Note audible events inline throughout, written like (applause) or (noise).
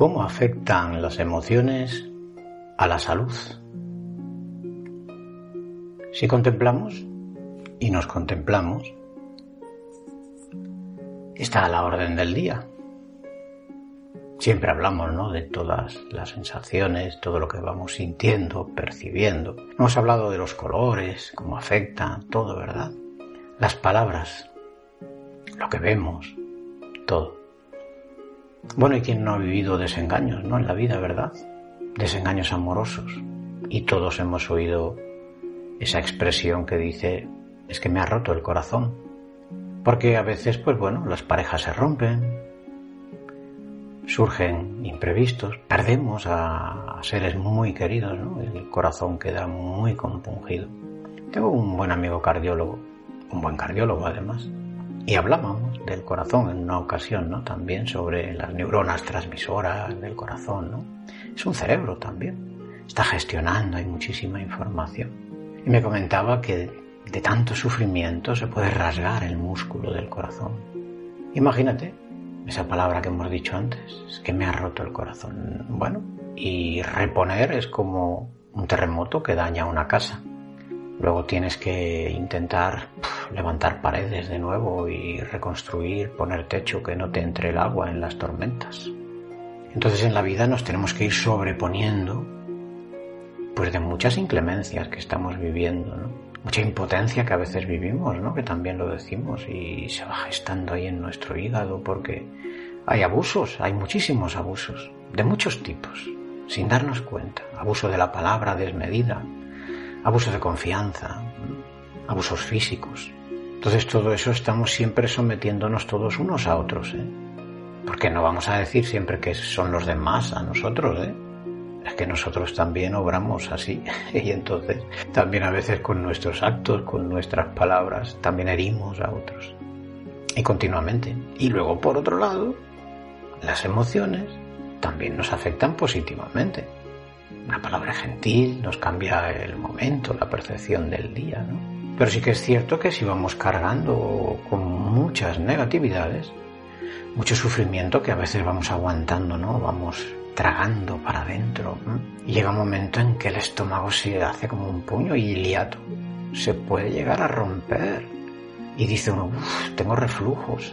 ¿Cómo afectan las emociones a la salud? Si contemplamos y nos contemplamos, está a la orden del día. Siempre hablamos ¿no? de todas las sensaciones, todo lo que vamos sintiendo, percibiendo. Hemos hablado de los colores, cómo afectan, todo, ¿verdad? Las palabras, lo que vemos, todo. Bueno, ¿y quién no ha vivido desengaños, no? En la vida, ¿verdad? Desengaños amorosos. Y todos hemos oído esa expresión que dice, es que me ha roto el corazón. Porque a veces, pues bueno, las parejas se rompen, surgen imprevistos, perdemos a, seres muy queridos, ¿no? El corazón queda muy compungido. Tengo un buen amigo cardiólogo, un buen cardiólogo además, y hablábamos del corazón en una ocasión, ¿no? También sobre las neuronas transmisoras del corazón, ¿no? Es un cerebro también. Está gestionando, hay muchísima información. Y me comentaba que de tanto sufrimiento se puede rasgar el músculo del corazón. Imagínate esa palabra que hemos dicho antes, es que me ha roto el corazón. Bueno, y reponer es como un terremoto que daña una casa. Luego tienes que intentar levantar paredes de nuevo y reconstruir, poner techo que no te entre el agua en las tormentas. Entonces en la vida nos tenemos que ir sobreponiendo pues de muchas inclemencias que estamos viviendo. Mucha impotencia que a veces vivimos, ¿no? Que también lo decimos y se va gestando ahí en nuestro hígado porque hay abusos, hay muchísimos abusos, de muchos tipos, sin darnos cuenta. Abuso de la palabra desmedida, abuso de confianza, abusos físicos. Entonces todo eso estamos siempre sometiéndonos todos unos a otros, ¿eh? Porque no vamos a decir siempre que son los demás a nosotros, ¿eh? Es que nosotros también obramos así (laughs) y entonces también a veces con nuestros actos, con nuestras palabras, también herimos a otros. Y continuamente. Y luego por otro lado, las emociones también nos afectan positivamente una palabra gentil nos cambia el momento, la percepción del día, ¿no? Pero sí que es cierto que si vamos cargando con muchas negatividades, mucho sufrimiento que a veces vamos aguantando, ¿no? Vamos tragando para adentro. Llega un momento en que el estómago se hace como un puño y el hiato se puede llegar a romper. Y dice uno, tengo reflujos.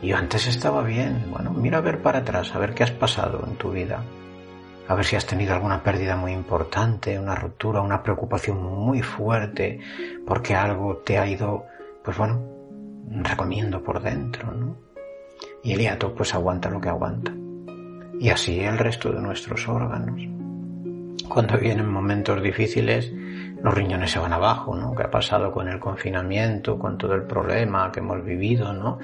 Y antes estaba bien. Bueno, mira a ver para atrás, a ver qué has pasado en tu vida a ver si has tenido alguna pérdida muy importante, una ruptura, una preocupación muy fuerte, porque algo te ha ido, pues bueno, recomiendo por dentro, ¿no? Y el hiato pues aguanta lo que aguanta. Y así el resto de nuestros órganos. Cuando vienen momentos difíciles, los riñones se van abajo, ¿no? ¿Qué ha pasado con el confinamiento, con todo el problema que hemos vivido, ¿no?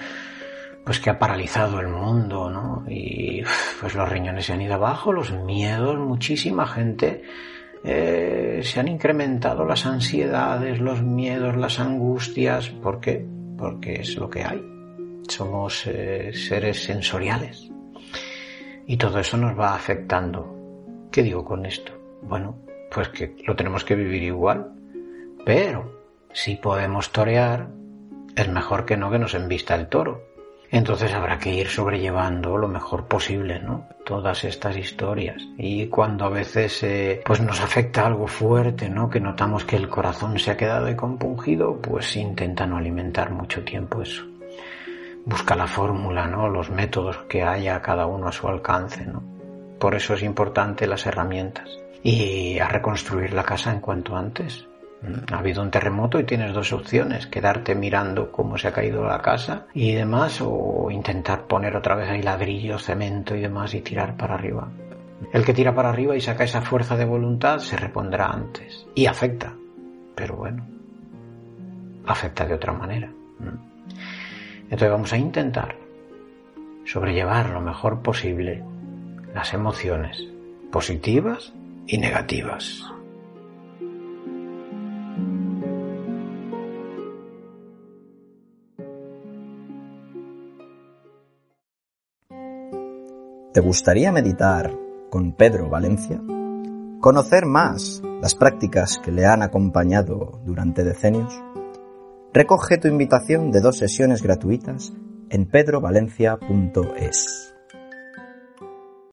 Pues que ha paralizado el mundo, ¿no? Y pues los riñones se han ido abajo, los miedos, muchísima gente eh, se han incrementado las ansiedades, los miedos, las angustias, ¿por qué? Porque es lo que hay. Somos eh, seres sensoriales. Y todo eso nos va afectando. ¿Qué digo con esto? Bueno, pues que lo tenemos que vivir igual. Pero si podemos torear, es mejor que no que nos envista el toro Entonces habrá que ir sobrellevando lo mejor posible, ¿no? Todas estas historias. Y cuando a veces eh, pues nos afecta algo fuerte, ¿no? Que notamos que el corazón se ha quedado compungido, pues intenta no alimentar mucho tiempo eso. Busca la fórmula, ¿no? Los métodos que haya cada uno a su alcance, ¿no? Por eso es importante las herramientas. Y a reconstruir la casa en cuanto antes. Ha habido un terremoto y tienes dos opciones, quedarte mirando cómo se ha caído la casa y demás, o intentar poner otra vez ahí ladrillo, cemento y demás y tirar para arriba. El que tira para arriba y saca esa fuerza de voluntad se repondrá antes. Y afecta, pero bueno, afecta de otra manera. Entonces vamos a intentar sobrellevar lo mejor posible las emociones positivas y negativas. ¿Te gustaría meditar con Pedro Valencia? ¿Conocer más las prácticas que le han acompañado durante decenios? Recoge tu invitación de dos sesiones gratuitas en pedrovalencia.es.